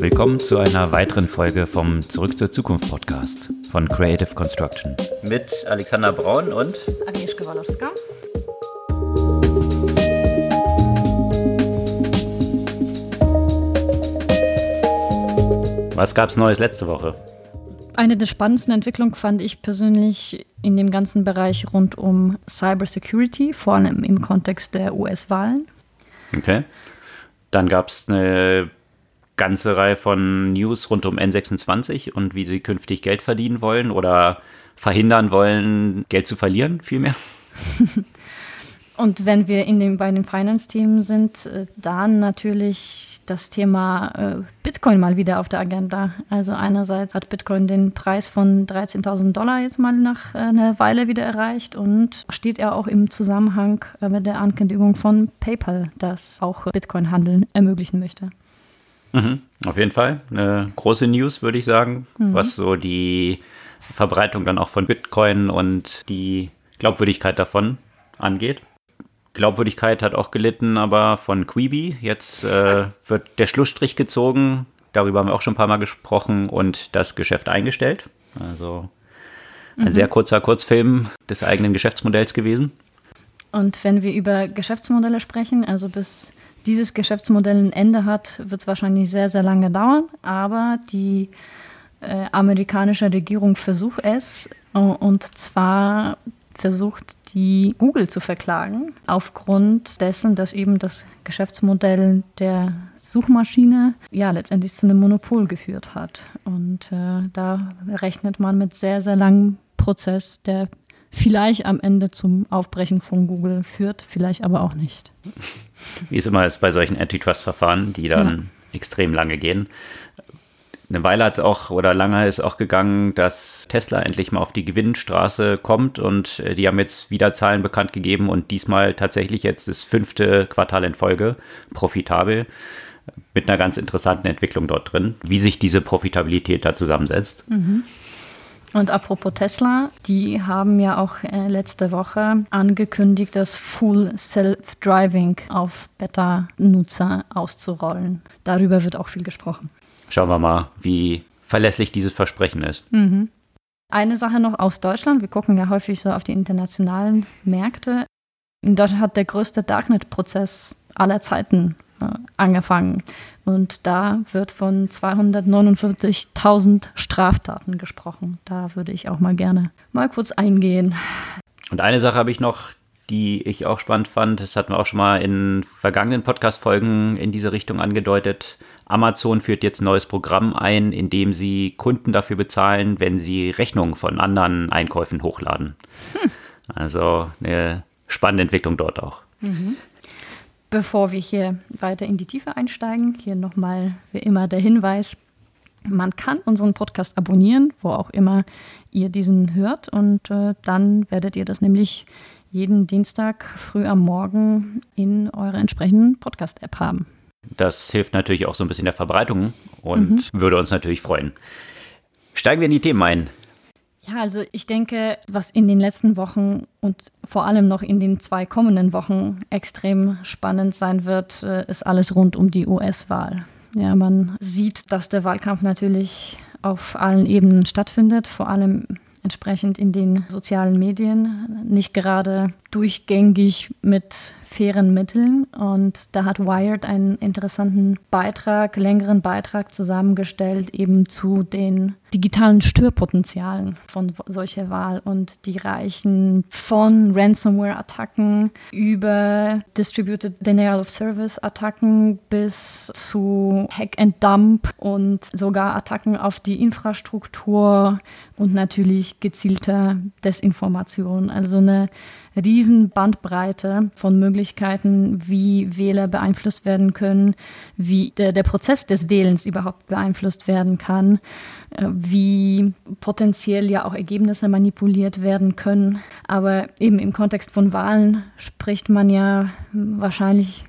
Willkommen zu einer weiteren Folge vom Zurück zur Zukunft Podcast von Creative Construction. Mit Alexander Braun und Agnieszka Walowska. Was gab es Neues letzte Woche? Eine der spannendsten Entwicklungen fand ich persönlich in dem ganzen Bereich rund um Cybersecurity, vor allem im Kontext der US-Wahlen. Okay. Dann gab es eine ganze Reihe von News rund um N26 und wie sie künftig Geld verdienen wollen oder verhindern wollen, Geld zu verlieren, vielmehr. und wenn wir in dem, bei den Finance-Themen sind, äh, dann natürlich das Thema äh, Bitcoin mal wieder auf der Agenda. Also einerseits hat Bitcoin den Preis von 13.000 Dollar jetzt mal nach äh, einer Weile wieder erreicht und steht ja auch im Zusammenhang mit der Ankündigung von PayPal, das auch Bitcoin-Handeln ermöglichen möchte. Mhm, auf jeden Fall eine große News, würde ich sagen, mhm. was so die Verbreitung dann auch von Bitcoin und die Glaubwürdigkeit davon angeht. Glaubwürdigkeit hat auch gelitten, aber von Quibi. Jetzt äh, wird der Schlussstrich gezogen. Darüber haben wir auch schon ein paar Mal gesprochen und das Geschäft eingestellt. Also ein mhm. sehr kurzer Kurzfilm des eigenen Geschäftsmodells gewesen. Und wenn wir über Geschäftsmodelle sprechen, also bis dieses Geschäftsmodell ein Ende hat, wird es wahrscheinlich sehr, sehr lange dauern. Aber die äh, amerikanische Regierung versucht es. Und zwar versucht, die Google zu verklagen, aufgrund dessen, dass eben das Geschäftsmodell der Suchmaschine ja letztendlich zu einem Monopol geführt hat. Und äh, da rechnet man mit sehr, sehr langem Prozess, der vielleicht am Ende zum Aufbrechen von Google führt, vielleicht aber auch nicht. Wie es immer ist bei solchen Antitrust-Verfahren, die dann ja. extrem lange gehen eine Weile hat es auch oder lange ist auch gegangen, dass Tesla endlich mal auf die Gewinnstraße kommt und äh, die haben jetzt wieder Zahlen bekannt gegeben und diesmal tatsächlich jetzt das fünfte Quartal in Folge profitabel mit einer ganz interessanten Entwicklung dort drin, wie sich diese Profitabilität da zusammensetzt. Mhm. Und apropos Tesla, die haben ja auch äh, letzte Woche angekündigt, das Full Self-Driving auf Beta-Nutzer auszurollen. Darüber wird auch viel gesprochen schauen wir mal, wie verlässlich dieses Versprechen ist. Mhm. Eine Sache noch aus Deutschland. Wir gucken ja häufig so auf die internationalen Märkte. In Deutschland hat der größte Darknet-Prozess aller Zeiten angefangen. Und da wird von 249.000 Straftaten gesprochen. Da würde ich auch mal gerne mal kurz eingehen. Und eine Sache habe ich noch, die ich auch spannend fand. Das hatten wir auch schon mal in vergangenen Podcast-Folgen in diese Richtung angedeutet. Amazon führt jetzt ein neues Programm ein, in dem sie Kunden dafür bezahlen, wenn sie Rechnungen von anderen Einkäufen hochladen. Hm. Also eine spannende Entwicklung dort auch. Mhm. Bevor wir hier weiter in die Tiefe einsteigen, hier nochmal wie immer der Hinweis, man kann unseren Podcast abonnieren, wo auch immer ihr diesen hört. Und äh, dann werdet ihr das nämlich jeden Dienstag früh am Morgen in eurer entsprechenden Podcast-App haben. Das hilft natürlich auch so ein bisschen der Verbreitung und mhm. würde uns natürlich freuen. Steigen wir in die Themen ein. Ja, also ich denke, was in den letzten Wochen und vor allem noch in den zwei kommenden Wochen extrem spannend sein wird, äh, ist alles rund um die US-Wahl. Ja, man sieht, dass der Wahlkampf natürlich auf allen Ebenen stattfindet, vor allem entsprechend in den sozialen Medien, nicht gerade durchgängig mit fairen Mitteln. Und da hat Wired einen interessanten Beitrag, längeren Beitrag zusammengestellt, eben zu den digitalen Störpotenzialen von solcher Wahl. Und die reichen von Ransomware-Attacken über Distributed Denial of Service-Attacken bis zu Hack and Dump und sogar Attacken auf die Infrastruktur und natürlich gezielter Desinformation. Also eine riesen Bandbreite von Möglichkeiten, wie Wähler beeinflusst werden können, wie der, der Prozess des Wählens überhaupt beeinflusst werden kann, äh, wie potenziell ja auch Ergebnisse manipuliert werden können. Aber eben im Kontext von Wahlen spricht man ja wahrscheinlich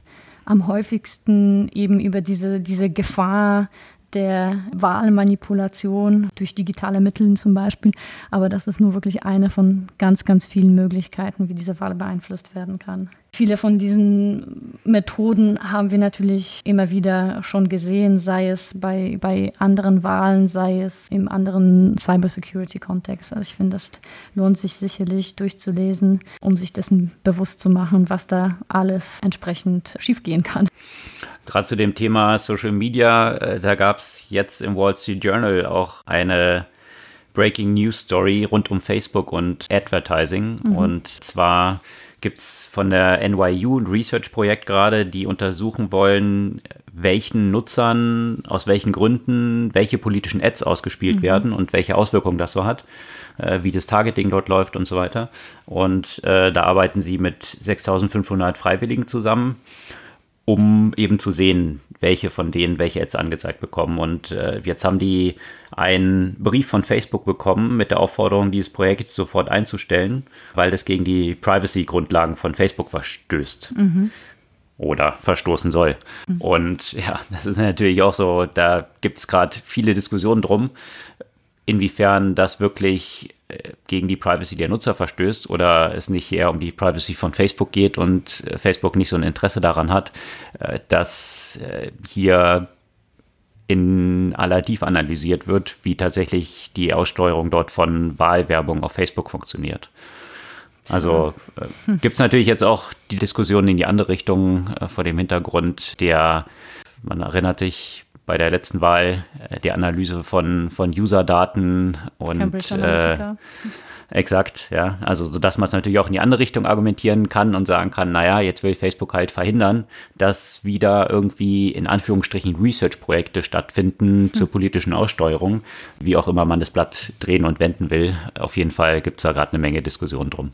am häufigsten eben über diese, diese Gefahr der Wahlmanipulation durch digitale Mittel zum Beispiel. Aber das ist nur wirklich eine von ganz, ganz vielen Möglichkeiten, wie diese Wahl beeinflusst werden kann. Viele von diesen Methoden haben wir natürlich immer wieder schon gesehen, sei es bei, bei anderen Wahlen, sei es im anderen Cybersecurity-Kontext. Also ich finde, das lohnt sich sicherlich durchzulesen, um sich dessen bewusst zu machen, was da alles entsprechend schiefgehen kann. Gerade zu dem Thema Social Media, äh, da gab es jetzt im Wall Street Journal auch eine Breaking News Story rund um Facebook und Advertising. Mhm. Und zwar gibt es von der NYU ein Research-Projekt gerade, die untersuchen wollen, welchen Nutzern, aus welchen Gründen, welche politischen Ads ausgespielt mhm. werden und welche Auswirkungen das so hat, äh, wie das Targeting dort läuft und so weiter. Und äh, da arbeiten sie mit 6500 Freiwilligen zusammen um eben zu sehen, welche von denen welche Ads angezeigt bekommen. Und äh, jetzt haben die einen Brief von Facebook bekommen mit der Aufforderung, dieses Projekt sofort einzustellen, weil das gegen die Privacy-Grundlagen von Facebook verstößt. Mhm. Oder verstoßen soll. Mhm. Und ja, das ist natürlich auch so, da gibt es gerade viele Diskussionen drum, inwiefern das wirklich äh, gegen die Privacy der Nutzer verstößt oder es nicht eher um die Privacy von Facebook geht und äh, Facebook nicht so ein Interesse daran hat, äh, dass hier in aller Tiefe analysiert wird, wie tatsächlich die Aussteuerung dort von Wahlwerbung auf Facebook funktioniert. Also äh, gibt es natürlich jetzt auch die Diskussion in die andere Richtung äh, vor dem Hintergrund der, man erinnert sich, bei der letzten Wahl äh, die Analyse von, von User-Daten und äh, exakt, ja. Also so dass man es natürlich auch in die andere Richtung argumentieren kann und sagen kann, naja, jetzt will Facebook halt verhindern, dass wieder irgendwie in Anführungsstrichen Research-Projekte stattfinden hm. zur politischen Aussteuerung, wie auch immer man das Blatt drehen und wenden will. Auf jeden Fall gibt es da gerade eine Menge Diskussion drum.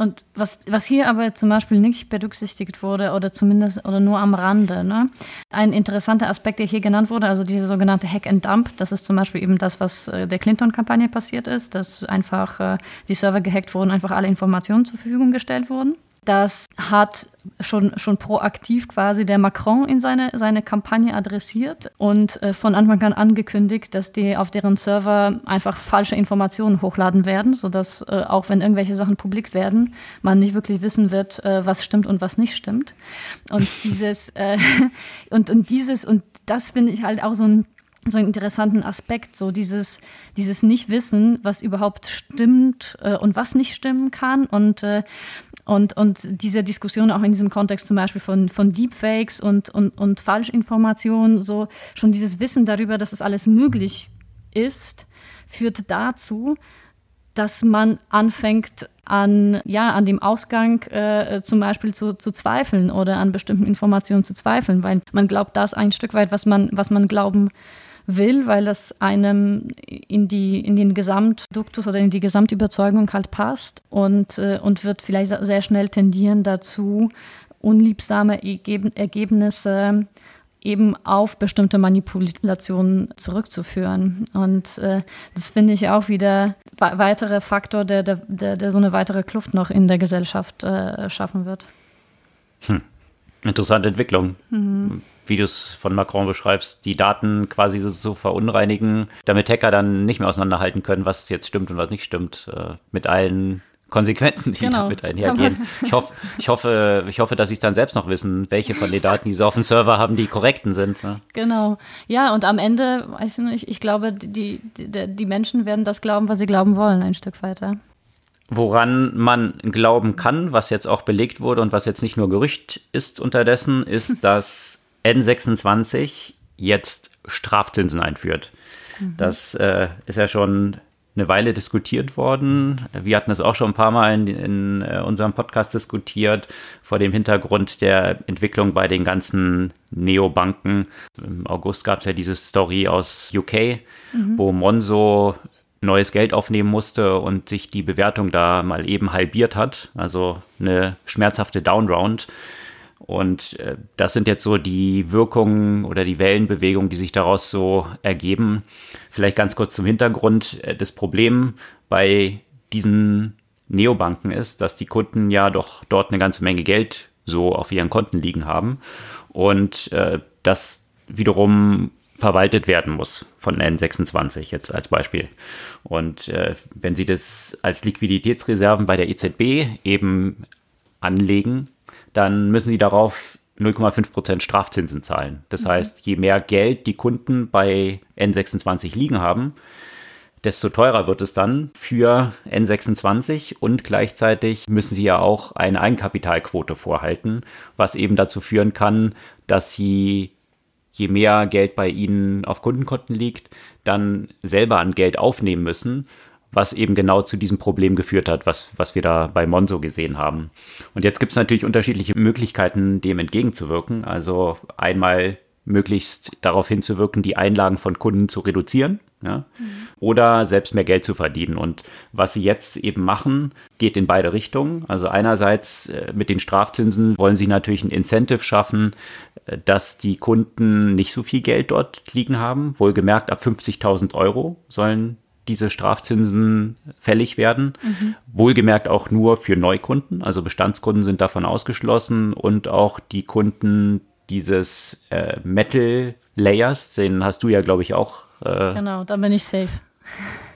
Und was, was hier aber zum Beispiel nicht berücksichtigt wurde oder zumindest oder nur am Rande, ne? ein interessanter Aspekt, der hier genannt wurde, also diese sogenannte Hack and Dump, das ist zum Beispiel eben das, was äh, der Clinton-Kampagne passiert ist, dass einfach äh, die Server gehackt wurden, einfach alle Informationen zur Verfügung gestellt wurden. Das hat schon, schon proaktiv quasi der Macron in seine, seine Kampagne adressiert und äh, von Anfang an angekündigt, dass die auf deren Server einfach falsche Informationen hochladen werden, sodass äh, auch wenn irgendwelche Sachen publik werden, man nicht wirklich wissen wird, äh, was stimmt und was nicht stimmt. Und dieses, äh, und, und dieses, und das finde ich halt auch so ein so einen interessanten Aspekt, so dieses, dieses Nicht-Wissen, was überhaupt stimmt äh, und was nicht stimmen kann. Und äh, und, und diese Diskussion auch in diesem Kontext zum Beispiel von, von Deepfakes und, und, und Falschinformationen, so schon dieses Wissen darüber, dass es alles möglich ist, führt dazu, dass man anfängt an, ja, an dem Ausgang äh, zum Beispiel zu, zu zweifeln oder an bestimmten Informationen zu zweifeln, weil man glaubt das ein Stück weit, was man, was man glauben will, weil das einem in, die, in den Gesamtduktus oder in die Gesamtüberzeugung halt passt und, äh, und wird vielleicht sehr schnell tendieren dazu, unliebsame Ergebnisse eben auf bestimmte Manipulationen zurückzuführen. Und äh, das finde ich auch wieder weiterer Faktor, der, der, der, der, so eine weitere Kluft noch in der Gesellschaft äh, schaffen wird. Hm. Interessante Entwicklung. Mhm wie du es von Macron beschreibst, die Daten quasi so, so, verunreinigen, damit Hacker dann nicht mehr auseinanderhalten können, was jetzt stimmt und was nicht stimmt, äh, mit allen Konsequenzen, die genau. damit einhergehen. Ich hoffe, ich hoffe, ich hoffe, dass sie es dann selbst noch wissen, welche von den Daten, die sie auf dem Server haben, die korrekten sind. Ne? Genau. Ja, und am Ende, weiß ich nicht, ich glaube, die, die, die Menschen werden das glauben, was sie glauben wollen, ein Stück weiter. Woran man glauben kann, was jetzt auch belegt wurde und was jetzt nicht nur Gerücht ist unterdessen, ist, dass N26 jetzt Strafzinsen einführt. Mhm. Das äh, ist ja schon eine Weile diskutiert worden. Wir hatten es auch schon ein paar Mal in, in uh, unserem Podcast diskutiert, vor dem Hintergrund der Entwicklung bei den ganzen Neobanken. Im August gab es ja diese Story aus UK, mhm. wo Monzo neues Geld aufnehmen musste und sich die Bewertung da mal eben halbiert hat. Also eine schmerzhafte Downround. Und äh, das sind jetzt so die Wirkungen oder die Wellenbewegungen, die sich daraus so ergeben. Vielleicht ganz kurz zum Hintergrund. Äh, das Problem bei diesen Neobanken ist, dass die Kunden ja doch dort eine ganze Menge Geld so auf ihren Konten liegen haben. Und äh, das wiederum verwaltet werden muss von N26 jetzt als Beispiel. Und äh, wenn Sie das als Liquiditätsreserven bei der EZB eben anlegen, dann müssen Sie darauf 0,5% Strafzinsen zahlen. Das mhm. heißt, je mehr Geld die Kunden bei N26 liegen haben, desto teurer wird es dann für N26 und gleichzeitig müssen sie ja auch eine Eigenkapitalquote vorhalten, was eben dazu führen kann, dass sie je mehr Geld bei ihnen auf Kundenkonten liegt, dann selber an Geld aufnehmen müssen, was eben genau zu diesem Problem geführt hat, was, was wir da bei Monzo gesehen haben. Und jetzt gibt es natürlich unterschiedliche Möglichkeiten, dem entgegenzuwirken. Also einmal möglichst darauf hinzuwirken, die Einlagen von Kunden zu reduzieren ja? Mhm. Oder selbst mehr Geld zu verdienen. Und was sie jetzt eben machen, geht in beide Richtungen. Also einerseits äh, mit den Strafzinsen wollen sie natürlich ein Incentive schaffen, äh, dass die Kunden nicht so viel Geld dort liegen haben. Wohlgemerkt, ab 50.000 Euro sollen diese Strafzinsen fällig werden. Mhm. Wohlgemerkt auch nur für Neukunden, also Bestandskunden sind davon ausgeschlossen und auch die Kunden dieses äh, Metal Layers, den hast du ja, glaube ich, auch äh, genau, dann bin ich safe.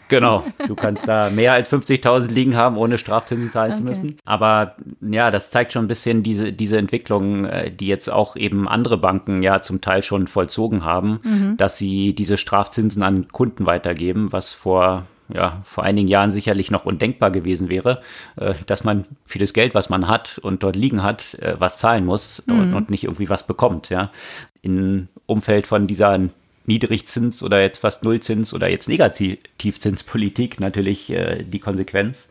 Genau, du kannst da mehr als 50.000 liegen haben, ohne Strafzinsen zahlen okay. zu müssen. Aber ja, das zeigt schon ein bisschen diese, diese Entwicklung, äh, die jetzt auch eben andere Banken ja zum Teil schon vollzogen haben, mhm. dass sie diese Strafzinsen an Kunden weitergeben, was vor ja, vor einigen Jahren sicherlich noch undenkbar gewesen wäre, äh, dass man für das Geld, was man hat und dort liegen hat, äh, was zahlen muss mhm. und, und, nicht irgendwie was bekommt. Ja. Im Umfeld von dieser Niedrigzins oder jetzt fast Nullzins oder jetzt Negativzinspolitik natürlich äh, die Konsequenz.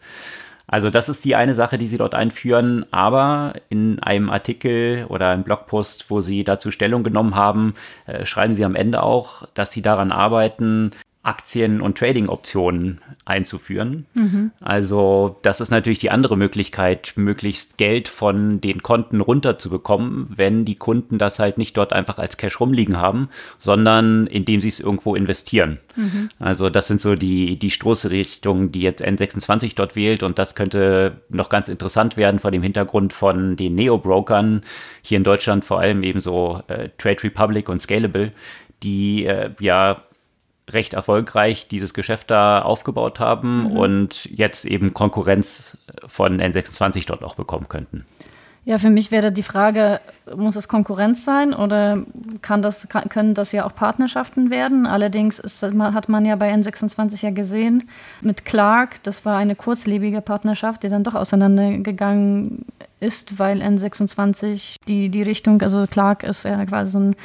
Also das ist die eine Sache, die sie dort einführen. Aber in einem Artikel oder einem Blogpost, wo sie dazu Stellung genommen haben, äh, schreiben sie am Ende auch, dass sie daran arbeiten, Aktien- und Trading-Optionen einzuführen. Mhm. Also das ist natürlich die andere Möglichkeit, möglichst Geld von den Konten runterzubekommen, wenn die Kunden das halt nicht dort einfach als Cash rumliegen haben, sondern indem sie es irgendwo investieren. Mhm. Also das sind so die, die Stoßrichtungen, die jetzt N26 dort wählt und das könnte noch ganz interessant werden vor dem Hintergrund von den Neo-Brokern, hier in Deutschland vor allem eben so äh, Trade Republic und Scalable, die äh, ja recht erfolgreich dieses Geschäft da aufgebaut haben mhm. und jetzt eben Konkurrenz von N26 dort auch bekommen könnten. Ja, für mich wäre die Frage, muss es Konkurrenz sein oder kann das, kann, können das ja auch Partnerschaften werden? Allerdings ist, hat man ja bei N26 ja gesehen, mit Clark, das war eine kurzlebige Partnerschaft, die dann doch auseinandergegangen ist, weil N26 die, die Richtung, also Clark ist ja quasi so ein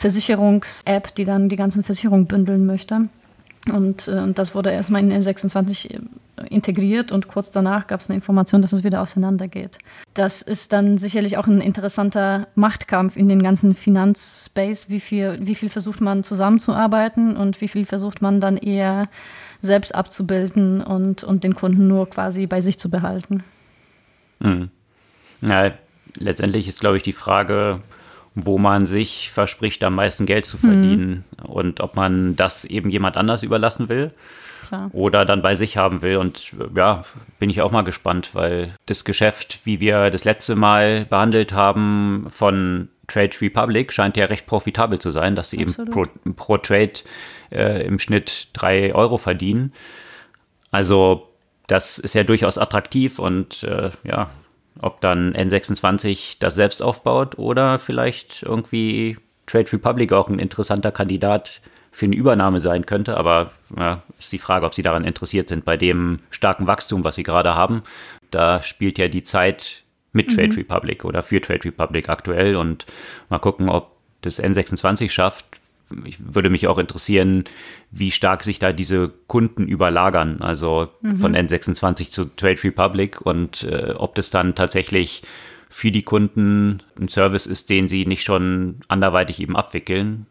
Versicherungs-App, die dann die ganzen Versicherungen bündeln möchte. Und, äh, und das wurde erstmal in N26 äh, integriert und kurz danach gab es eine Information, dass es wieder auseinandergeht. Das ist dann sicherlich auch ein interessanter Machtkampf in den ganzen Finanzspace. Wie viel, wie viel versucht man zusammenzuarbeiten und wie viel versucht man dann eher selbst abzubilden und, und den Kunden nur quasi bei sich zu behalten. Mhm. Ja, letztendlich ist, glaube ich, die Frage, wo man sich verspricht, am meisten Geld zu verdienen mhm. und ob man das eben jemand anders überlassen will Klar. oder dann bei sich haben will. Und ja, bin ich auch mal gespannt, weil das Geschäft, wie wir das letzte Mal behandelt haben von Trade Republic, scheint ja recht profitabel zu sein, dass sie Absolut. eben pro, pro Trade äh, im Schnitt drei Euro verdienen. Also das ist ja durchaus attraktiv und äh, ja, ob dann N26 das selbst aufbaut oder vielleicht irgendwie Trade Republic auch ein interessanter Kandidat für eine Übernahme sein könnte. Aber ja, ist die Frage, ob sie daran interessiert sind. Bei dem starken Wachstum, was sie gerade haben, da spielt ja die Zeit mit Trade mhm. Republic oder für Trade Republic aktuell. Und mal gucken, ob das N26 schafft, ich würde mich auch interessieren, wie stark sich da diese Kunden überlagern, also mhm. von N26 zu Trade Republic und äh, ob das dann tatsächlich für die Kunden ein Service ist, den sie nicht schon anderweitig eben abwickeln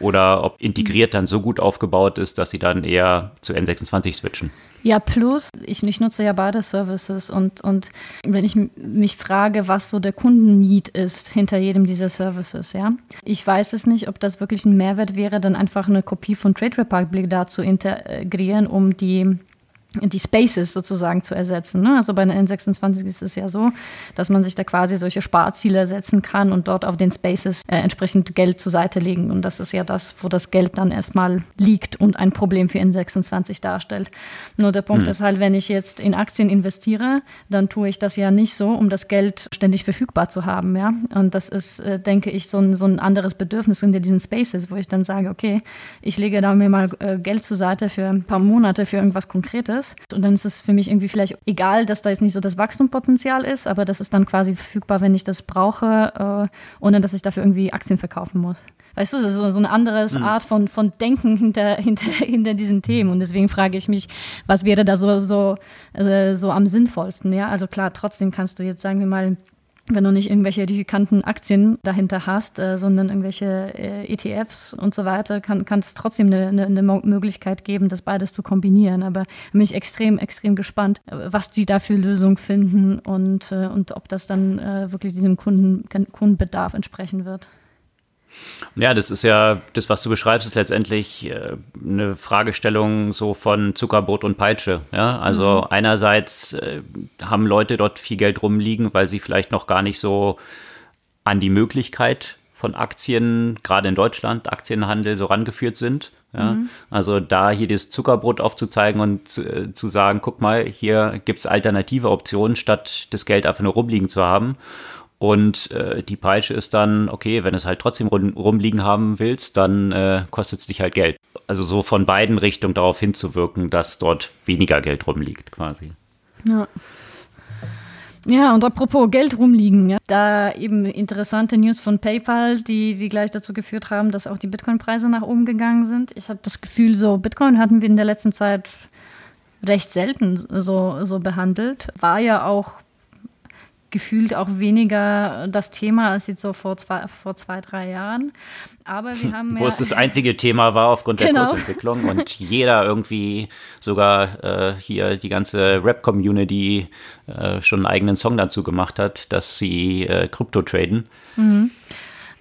oder ob integriert dann so gut aufgebaut ist, dass sie dann eher zu N26 switchen. Ja, plus, ich, ich nutze ja beide Services und, und wenn ich mich frage, was so der Kundenneed ist hinter jedem dieser Services, ja. Ich weiß es nicht, ob das wirklich ein Mehrwert wäre, dann einfach eine Kopie von Trade Republic da zu integrieren, um die die Spaces sozusagen zu ersetzen. Ne? Also bei einer N26 ist es ja so, dass man sich da quasi solche Sparziele setzen kann und dort auf den Spaces äh, entsprechend Geld zur Seite legen. Und das ist ja das, wo das Geld dann erstmal liegt und ein Problem für N26 darstellt. Nur der Punkt mhm. ist halt, wenn ich jetzt in Aktien investiere, dann tue ich das ja nicht so, um das Geld ständig verfügbar zu haben. Ja? Und das ist, äh, denke ich, so ein, so ein anderes Bedürfnis in diesen Spaces, wo ich dann sage, okay, ich lege da mir mal äh, Geld zur Seite für ein paar Monate für irgendwas Konkretes ist. Und dann ist es für mich irgendwie vielleicht egal, dass da jetzt nicht so das Wachstumspotenzial ist, aber das ist dann quasi verfügbar, wenn ich das brauche, äh, ohne dass ich dafür irgendwie Aktien verkaufen muss. Weißt du, das ist so, so eine andere mhm. Art von, von Denken hinter, hinter, hinter diesen Themen. Und deswegen frage ich mich, was wäre da so, so, äh, so am sinnvollsten? Ja, also klar, trotzdem kannst du jetzt, sagen wir mal, wenn du nicht irgendwelche riskanten Aktien dahinter hast, äh, sondern irgendwelche äh, ETFs und so weiter, kann, kann es trotzdem eine, eine, eine, Möglichkeit geben, das beides zu kombinieren. Aber bin ich extrem, extrem gespannt, was die da für Lösungen finden und, äh, und ob das dann äh, wirklich diesem Kunden, Kundenbedarf entsprechen wird. Ja, das ist ja, das, was du beschreibst, ist letztendlich äh, eine Fragestellung so von Zuckerbrot und Peitsche. Ja? Also mhm. einerseits äh, haben Leute dort viel Geld rumliegen, weil sie vielleicht noch gar nicht so an die Möglichkeit von Aktien, gerade in Deutschland, Aktienhandel so rangeführt sind. Ja? Mhm. Also da hier das Zuckerbrot aufzuzeigen und zu, äh, zu sagen, guck mal, hier gibt es alternative Optionen, statt das Geld einfach nur rumliegen zu haben. Und äh, die Peitsche ist dann, okay, wenn du es halt trotzdem rum, rumliegen haben willst, dann äh, kostet es dich halt Geld. Also so von beiden Richtungen darauf hinzuwirken, dass dort weniger Geld rumliegt, quasi. Ja. Ja, und apropos Geld rumliegen, ja, da eben interessante News von PayPal, die, die gleich dazu geführt haben, dass auch die Bitcoin-Preise nach oben gegangen sind. Ich hatte das Gefühl, so Bitcoin hatten wir in der letzten Zeit recht selten so, so behandelt. War ja auch gefühlt auch weniger das Thema als jetzt so vor zwei, vor zwei drei Jahren. Aber wir haben Wo es das einzige Thema war aufgrund der genau. Kursentwicklung und jeder irgendwie, sogar äh, hier die ganze Rap-Community äh, schon einen eigenen Song dazu gemacht hat, dass sie äh, Krypto traden. Mhm.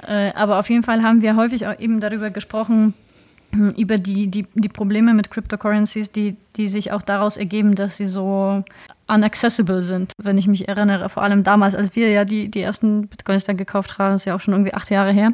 Äh, aber auf jeden Fall haben wir häufig auch eben darüber gesprochen, hm, über die, die, die Probleme mit Cryptocurrencies, die, die sich auch daraus ergeben, dass sie so unaccessible sind. Wenn ich mich erinnere, vor allem damals, als wir ja die, die ersten Bitcoins dann gekauft haben, ist ja auch schon irgendwie acht Jahre her.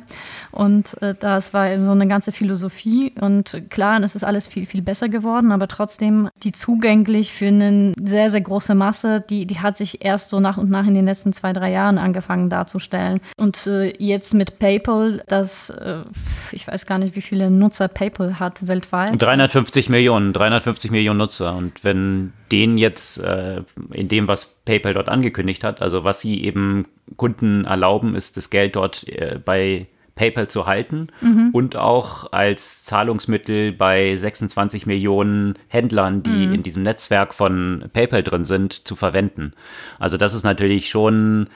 Und äh, das war so eine ganze Philosophie. Und klar, es ist alles viel, viel besser geworden, aber trotzdem die zugänglich für eine sehr, sehr große Masse, die, die hat sich erst so nach und nach in den letzten zwei, drei Jahren angefangen darzustellen. Und äh, jetzt mit PayPal, das, äh, ich weiß gar nicht, wie viele Nutzer PayPal hat weltweit. 350 Millionen, 350 Millionen Nutzer. Und wenn denen jetzt äh, in dem, was PayPal dort angekündigt hat, also was sie eben Kunden erlauben, ist das Geld dort äh, bei PayPal zu halten mhm. und auch als Zahlungsmittel bei 26 Millionen Händlern, die mhm. in diesem Netzwerk von PayPal drin sind, zu verwenden. Also das ist natürlich schon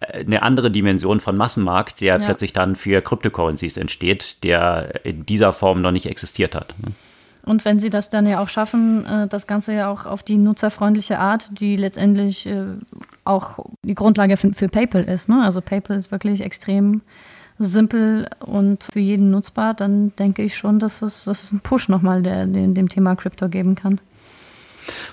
äh, eine andere Dimension von Massenmarkt, der ja. plötzlich dann für Cryptocurrencies entsteht, der in dieser Form noch nicht existiert hat. Und wenn sie das dann ja auch schaffen, äh, das Ganze ja auch auf die nutzerfreundliche Art, die letztendlich äh, auch die Grundlage für, für PayPal ist. Ne? Also PayPal ist wirklich extrem simpel und für jeden nutzbar, dann denke ich schon, dass es, dass es einen Push nochmal der, dem, dem Thema Krypto geben kann.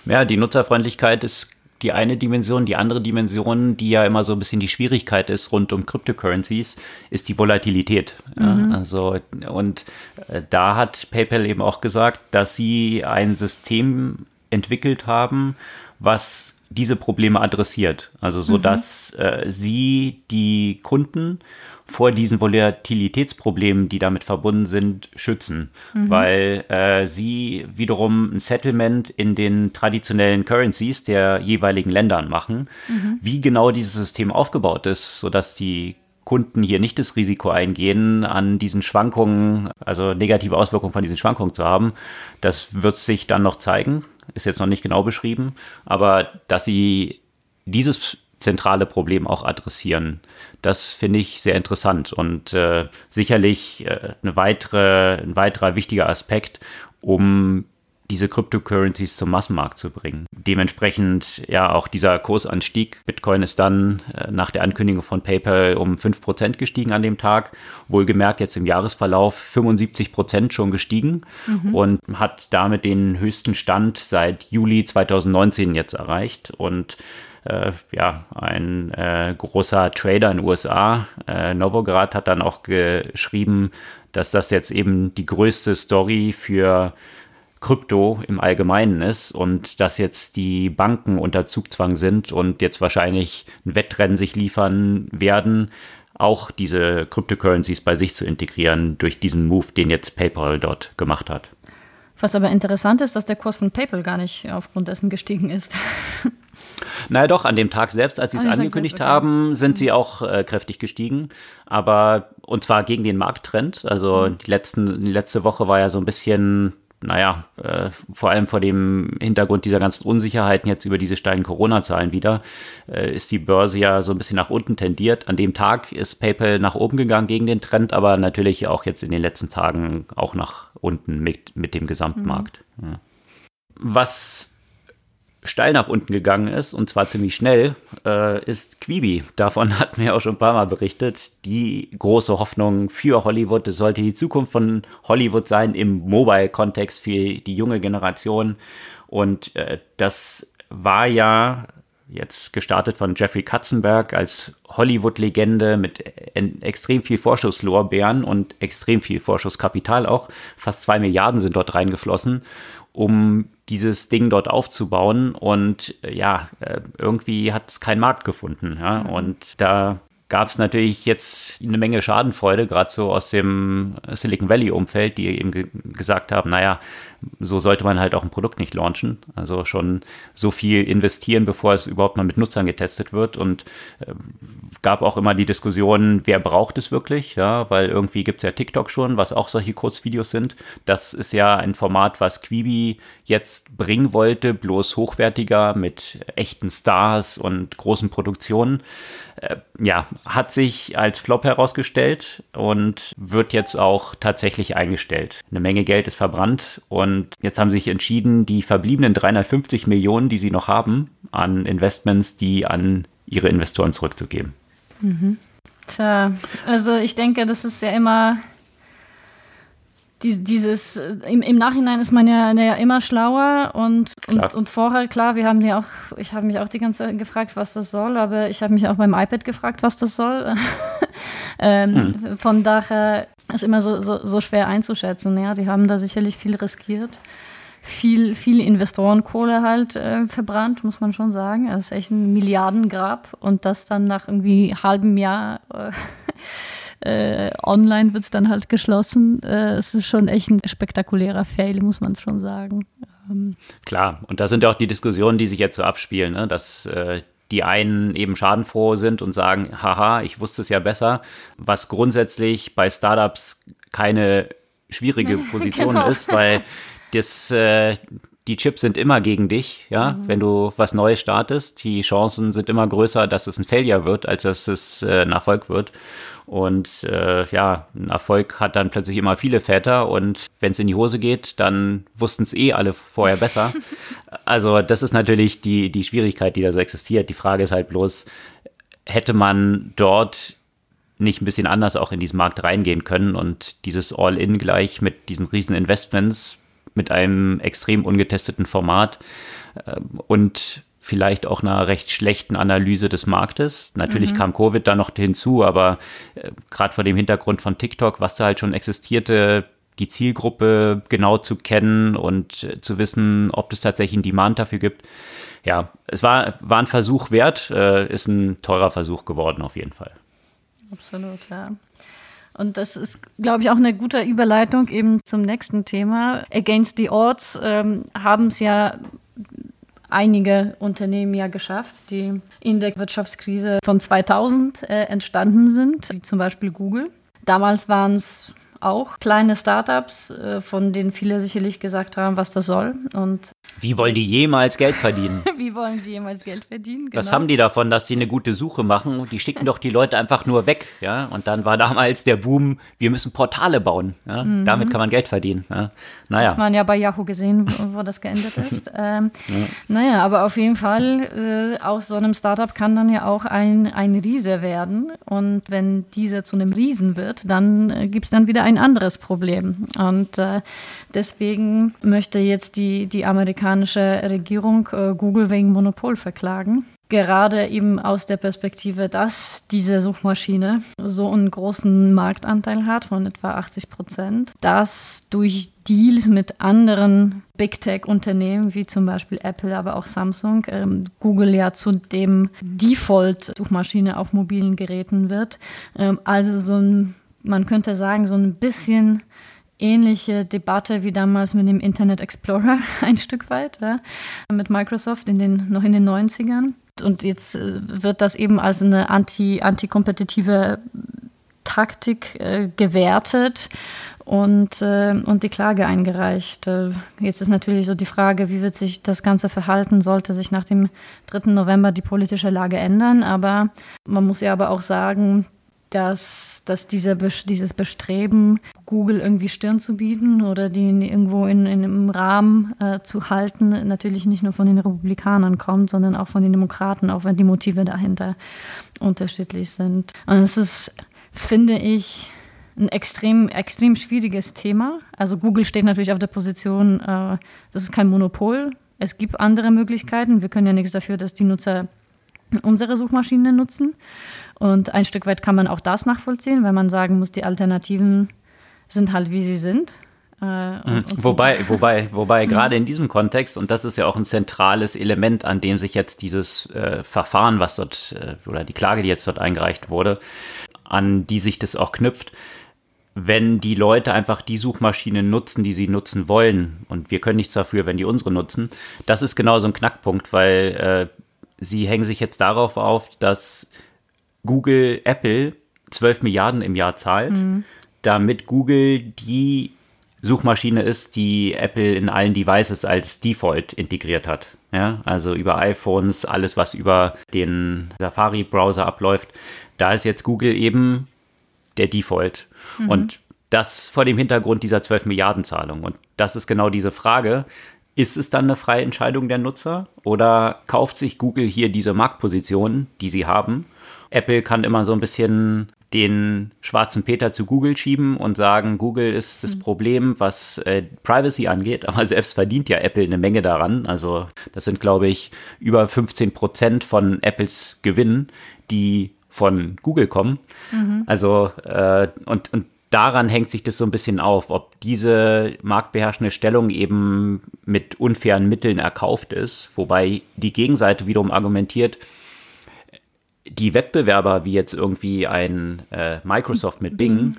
Ja, die Nutzerfreundlichkeit ist die eine Dimension. Die andere Dimension, die ja immer so ein bisschen die Schwierigkeit ist rund um Cryptocurrencies, ist die Volatilität. Mhm. Also, und äh, da hat PayPal eben auch gesagt, dass sie ein System entwickelt haben, was diese Probleme adressiert. Also so, mhm. dass äh, sie die Kunden vor diesen Volatilitätsproblemen, die damit verbunden sind, schützen, mhm. weil äh, sie wiederum ein Settlement in den traditionellen Currencies der jeweiligen Ländern machen. Mhm. Wie genau dieses System aufgebaut ist, sodass die Kunden hier nicht das Risiko eingehen, an diesen Schwankungen, also negative Auswirkungen von diesen Schwankungen zu haben. Das wird sich dann noch zeigen, ist jetzt noch nicht genau beschrieben, aber dass sie dieses zentrale Problem auch adressieren. Das finde ich sehr interessant und äh, sicherlich äh, eine weitere, ein weiterer wichtiger Aspekt, um diese Cryptocurrencies zum Massenmarkt zu bringen. Dementsprechend ja auch dieser Kursanstieg. Bitcoin ist dann äh, nach der Ankündigung von PayPal um 5% gestiegen an dem Tag. Wohlgemerkt jetzt im Jahresverlauf 75% schon gestiegen mhm. und hat damit den höchsten Stand seit Juli 2019 jetzt erreicht. Und äh, ja, ein äh, großer Trader in den USA, äh, Novograd, hat dann auch geschrieben, dass das jetzt eben die größte Story für Krypto im Allgemeinen ist und dass jetzt die Banken unter Zugzwang sind und jetzt wahrscheinlich ein Wettrennen sich liefern werden, auch diese Cryptocurrencies bei sich zu integrieren durch diesen Move, den jetzt PayPal dort gemacht hat. Was aber interessant ist, dass der Kurs von PayPal gar nicht aufgrund dessen gestiegen ist. Naja, doch, an dem Tag selbst, als sie es angekündigt selbst, okay. haben, sind sie mhm. auch äh, kräftig gestiegen. Aber, und zwar gegen den Markttrend. Also mhm. die, letzten, die letzte Woche war ja so ein bisschen naja, äh, vor allem vor dem Hintergrund dieser ganzen Unsicherheiten jetzt über diese steilen Corona-Zahlen wieder, äh, ist die Börse ja so ein bisschen nach unten tendiert. An dem Tag ist PayPal nach oben gegangen gegen den Trend, aber natürlich auch jetzt in den letzten Tagen auch nach unten mit, mit dem Gesamtmarkt. Mhm. Ja. Was steil nach unten gegangen ist, und zwar ziemlich schnell, äh, ist Quibi. Davon hatten wir auch schon ein paar Mal berichtet. Die große Hoffnung für Hollywood. Es sollte die Zukunft von Hollywood sein im Mobile-Kontext für die junge Generation. Und äh, das war ja jetzt gestartet von Jeffrey Katzenberg als Hollywood-Legende mit extrem viel Vorschusslorbeeren und extrem viel Vorschusskapital auch. Fast zwei Milliarden sind dort reingeflossen, um dieses Ding dort aufzubauen. Und äh, ja, äh, irgendwie hat es keinen Markt gefunden. Ja? Mhm. Und da gab es natürlich jetzt eine Menge Schadenfreude, gerade so aus dem Silicon Valley-Umfeld, die eben ge gesagt haben, naja, so sollte man halt auch ein Produkt nicht launchen. Also schon so viel investieren, bevor es überhaupt mal mit Nutzern getestet wird. Und äh, gab auch immer die Diskussion, wer braucht es wirklich? Ja, weil irgendwie gibt es ja TikTok schon, was auch solche Kurzvideos sind. Das ist ja ein Format, was Quibi jetzt bringen wollte, bloß hochwertiger mit echten Stars und großen Produktionen. Äh, ja, hat sich als Flop herausgestellt und wird jetzt auch tatsächlich eingestellt. Eine Menge Geld ist verbrannt und jetzt haben sie sich entschieden, die verbliebenen 350 Millionen, die sie noch haben, an Investments, die an ihre Investoren zurückzugeben. Mhm. Tja, also ich denke, das ist ja immer die, dieses, im, im Nachhinein ist man ja, ja immer schlauer und, und, und vorher, klar, wir haben ja auch, ich habe mich auch die ganze Zeit gefragt, was das soll, aber ich habe mich auch beim iPad gefragt, was das soll. ähm, hm. Von daher ist immer so, so, so schwer einzuschätzen. Ja, die haben da sicherlich viel riskiert. Viel, viel Investorenkohle halt äh, verbrannt, muss man schon sagen. Das ist echt ein Milliardengrab und das dann nach irgendwie halbem Jahr äh, äh, online wird es dann halt geschlossen. Äh, es ist schon echt ein spektakulärer Fail, muss man schon sagen. Ähm. Klar, und da sind ja auch die Diskussionen, die sich jetzt so abspielen, ne? dass äh, die einen eben schadenfroh sind und sagen, haha, ich wusste es ja besser, was grundsätzlich bei Startups keine schwierige Position genau. ist, weil das, äh, die Chips sind immer gegen dich, ja, mhm. wenn du was Neues startest. Die Chancen sind immer größer, dass es ein Failure wird, als dass es äh, ein Erfolg wird. Und äh, ja, ein Erfolg hat dann plötzlich immer viele Väter und wenn es in die Hose geht, dann wussten es eh alle vorher besser. also das ist natürlich die, die Schwierigkeit, die da so existiert. Die Frage ist halt bloß, hätte man dort nicht ein bisschen anders auch in diesen Markt reingehen können und dieses All-In gleich mit diesen riesen Investments, mit einem extrem ungetesteten Format äh, und vielleicht auch einer recht schlechten Analyse des Marktes. Natürlich mhm. kam Covid da noch hinzu, aber äh, gerade vor dem Hintergrund von TikTok, was da halt schon existierte, die Zielgruppe genau zu kennen und äh, zu wissen, ob es tatsächlich einen Demand dafür gibt. Ja, es war, war ein Versuch wert, äh, ist ein teurer Versuch geworden auf jeden Fall. Absolut, ja. Und das ist, glaube ich, auch eine gute Überleitung eben zum nächsten Thema. Against the Odds ähm, haben es ja einige Unternehmen ja geschafft, die in der Wirtschaftskrise von 2000 äh, entstanden sind, wie zum Beispiel Google. Damals waren es auch kleine Startups, äh, von denen viele sicherlich gesagt haben, was das soll. Und wie wollen die jemals Geld verdienen? Wie wollen sie jemals Geld verdienen? Genau. Was haben die davon, dass sie eine gute Suche machen? Die schicken doch die Leute einfach nur weg, ja. Und dann war damals der Boom, wir müssen Portale bauen. Ja? Mhm. Damit kann man Geld verdienen. Ja? Naja. Hat man ja bei Yahoo gesehen, wo das geendet ist. ähm, ja. Naja, aber auf jeden Fall, äh, aus so einem Startup kann dann ja auch ein, ein Riese werden. Und wenn dieser zu einem Riesen wird, dann äh, gibt es dann wieder ein anderes Problem. Und äh, deswegen möchte jetzt die, die amerikanische Regierung äh, Google wegen Monopol verklagen. Gerade eben aus der Perspektive, dass diese Suchmaschine so einen großen Marktanteil hat von etwa 80 Prozent, dass durch Deals mit anderen Big Tech-Unternehmen wie zum Beispiel Apple, aber auch Samsung, ähm, Google ja zu dem Default-Suchmaschine auf mobilen Geräten wird. Ähm, also so ein, man könnte sagen, so ein bisschen ähnliche Debatte wie damals mit dem Internet Explorer ein Stück weit, ja, mit Microsoft in den, noch in den 90ern. Und jetzt äh, wird das eben als eine anti, antikompetitive Taktik äh, gewertet und, äh, und die Klage eingereicht. Äh, jetzt ist natürlich so die Frage, wie wird sich das Ganze verhalten, sollte sich nach dem 3. November die politische Lage ändern. Aber man muss ja aber auch sagen, dass, dass dieser, dieses Bestreben, Google irgendwie Stirn zu bieten oder die irgendwo in, in einem Rahmen äh, zu halten, natürlich nicht nur von den Republikanern kommt, sondern auch von den Demokraten, auch wenn die Motive dahinter unterschiedlich sind. Und es ist, finde ich, ein extrem, extrem schwieriges Thema. Also Google steht natürlich auf der Position, äh, das ist kein Monopol. Es gibt andere Möglichkeiten. Wir können ja nichts dafür, dass die Nutzer unsere Suchmaschinen nutzen. Und ein Stück weit kann man auch das nachvollziehen, weil man sagen muss, die Alternativen sind halt, wie sie sind. Äh, und, und wobei, wobei, wobei mhm. gerade in diesem Kontext, und das ist ja auch ein zentrales Element, an dem sich jetzt dieses äh, Verfahren, was dort, äh, oder die Klage, die jetzt dort eingereicht wurde, an die sich das auch knüpft, wenn die Leute einfach die Suchmaschinen nutzen, die sie nutzen wollen, und wir können nichts dafür, wenn die unsere nutzen, das ist genau so ein Knackpunkt, weil äh, sie hängen sich jetzt darauf auf, dass Google Apple 12 Milliarden im Jahr zahlt, mhm. damit Google die Suchmaschine ist, die Apple in allen Devices als Default integriert hat. Ja, also über iPhones, alles, was über den Safari-Browser abläuft, da ist jetzt Google eben der Default. Mhm. Und das vor dem Hintergrund dieser 12 Milliarden Zahlung. Und das ist genau diese Frage. Ist es dann eine freie Entscheidung der Nutzer oder kauft sich Google hier diese Marktposition, die sie haben? Apple kann immer so ein bisschen den schwarzen Peter zu Google schieben und sagen, Google ist das mhm. Problem, was äh, Privacy angeht, aber selbst verdient ja Apple eine Menge daran. Also das sind, glaube ich, über 15 Prozent von Apples Gewinn, die von Google kommen. Mhm. Also äh, und, und daran hängt sich das so ein bisschen auf, ob diese marktbeherrschende Stellung eben mit unfairen Mitteln erkauft ist, wobei die Gegenseite wiederum argumentiert, die Wettbewerber wie jetzt irgendwie ein äh, Microsoft mit Bing, Bing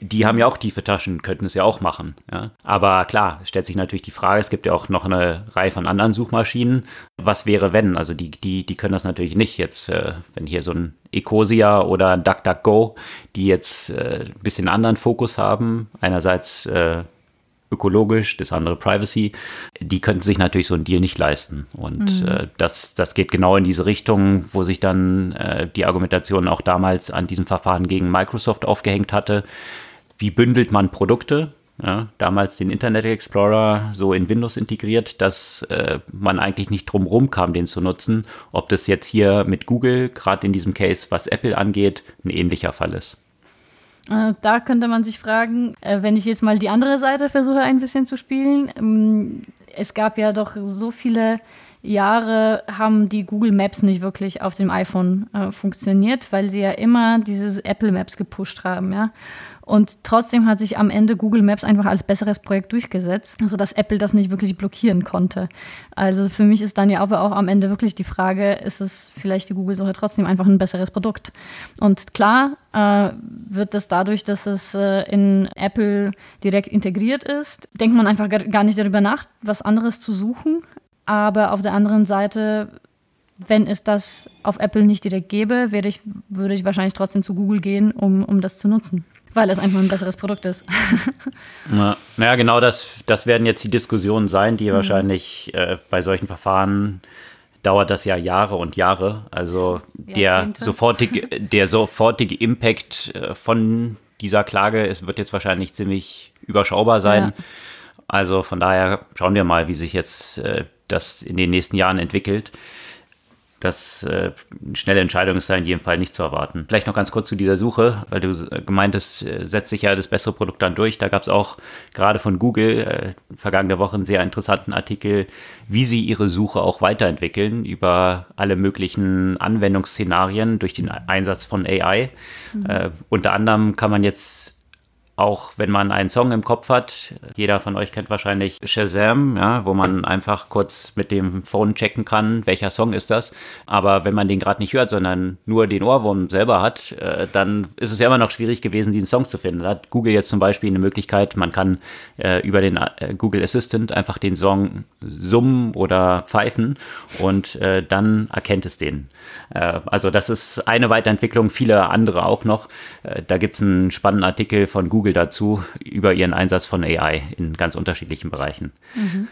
die haben ja auch tiefe Taschen, könnten es ja auch machen. Ja? Aber klar, stellt sich natürlich die Frage, es gibt ja auch noch eine Reihe von anderen Suchmaschinen. Was wäre, wenn? Also die, die, die können das natürlich nicht jetzt, äh, wenn hier so ein Ecosia oder ein DuckDuckGo, die jetzt äh, ein bisschen anderen Fokus haben. Einerseits äh, ökologisch, das andere Privacy, die könnten sich natürlich so einen Deal nicht leisten. Und mhm. äh, das, das geht genau in diese Richtung, wo sich dann äh, die Argumentation auch damals an diesem Verfahren gegen Microsoft aufgehängt hatte. Wie bündelt man Produkte? Ja, damals den Internet Explorer so in Windows integriert, dass äh, man eigentlich nicht drum rum kam, den zu nutzen. Ob das jetzt hier mit Google, gerade in diesem Case, was Apple angeht, ein ähnlicher Fall ist. Äh, da könnte man sich fragen, äh, wenn ich jetzt mal die andere Seite versuche ein bisschen zu spielen. Ähm, es gab ja doch so viele Jahre haben die Google Maps nicht wirklich auf dem iPhone äh, funktioniert, weil sie ja immer diese Apple Maps gepusht haben, ja. Und trotzdem hat sich am Ende Google Maps einfach als besseres Projekt durchgesetzt, sodass Apple das nicht wirklich blockieren konnte. Also für mich ist dann ja aber auch am Ende wirklich die Frage, ist es vielleicht die Google-Suche trotzdem einfach ein besseres Produkt? Und klar äh, wird das dadurch, dass es äh, in Apple direkt integriert ist, denkt man einfach gar nicht darüber nach, was anderes zu suchen. Aber auf der anderen Seite wenn es das auf Apple nicht direkt gäbe, ich, würde ich wahrscheinlich trotzdem zu Google gehen, um, um das zu nutzen. Weil es einfach ein besseres Produkt ist. Na, naja, genau das, das werden jetzt die Diskussionen sein, die mhm. wahrscheinlich äh, bei solchen Verfahren dauert das ja Jahre und Jahre. Also der sofortige, der sofortige Impact äh, von dieser Klage, es wird jetzt wahrscheinlich ziemlich überschaubar sein. Ja. Also von daher schauen wir mal, wie sich jetzt äh, das in den nächsten Jahren entwickelt dass äh, schnelle Entscheidung ist da in jedem Fall nicht zu erwarten. Vielleicht noch ganz kurz zu dieser Suche, weil du gemeint hast, äh, setzt sich ja das bessere Produkt dann durch. Da gab es auch gerade von Google äh, vergangene Woche einen sehr interessanten Artikel, wie sie ihre Suche auch weiterentwickeln über alle möglichen Anwendungsszenarien durch den Einsatz von AI. Mhm. Äh, unter anderem kann man jetzt auch wenn man einen Song im Kopf hat. Jeder von euch kennt wahrscheinlich Shazam, ja, wo man einfach kurz mit dem Phone checken kann, welcher Song ist das. Aber wenn man den gerade nicht hört, sondern nur den Ohrwurm selber hat, äh, dann ist es ja immer noch schwierig gewesen, diesen Song zu finden. Da hat Google jetzt zum Beispiel eine Möglichkeit, man kann äh, über den äh, Google Assistant einfach den Song summen oder pfeifen und äh, dann erkennt es den. Äh, also das ist eine Weiterentwicklung, viele andere auch noch. Äh, da gibt es einen spannenden Artikel von Google Google dazu über ihren Einsatz von AI in ganz unterschiedlichen Bereichen. Mhm.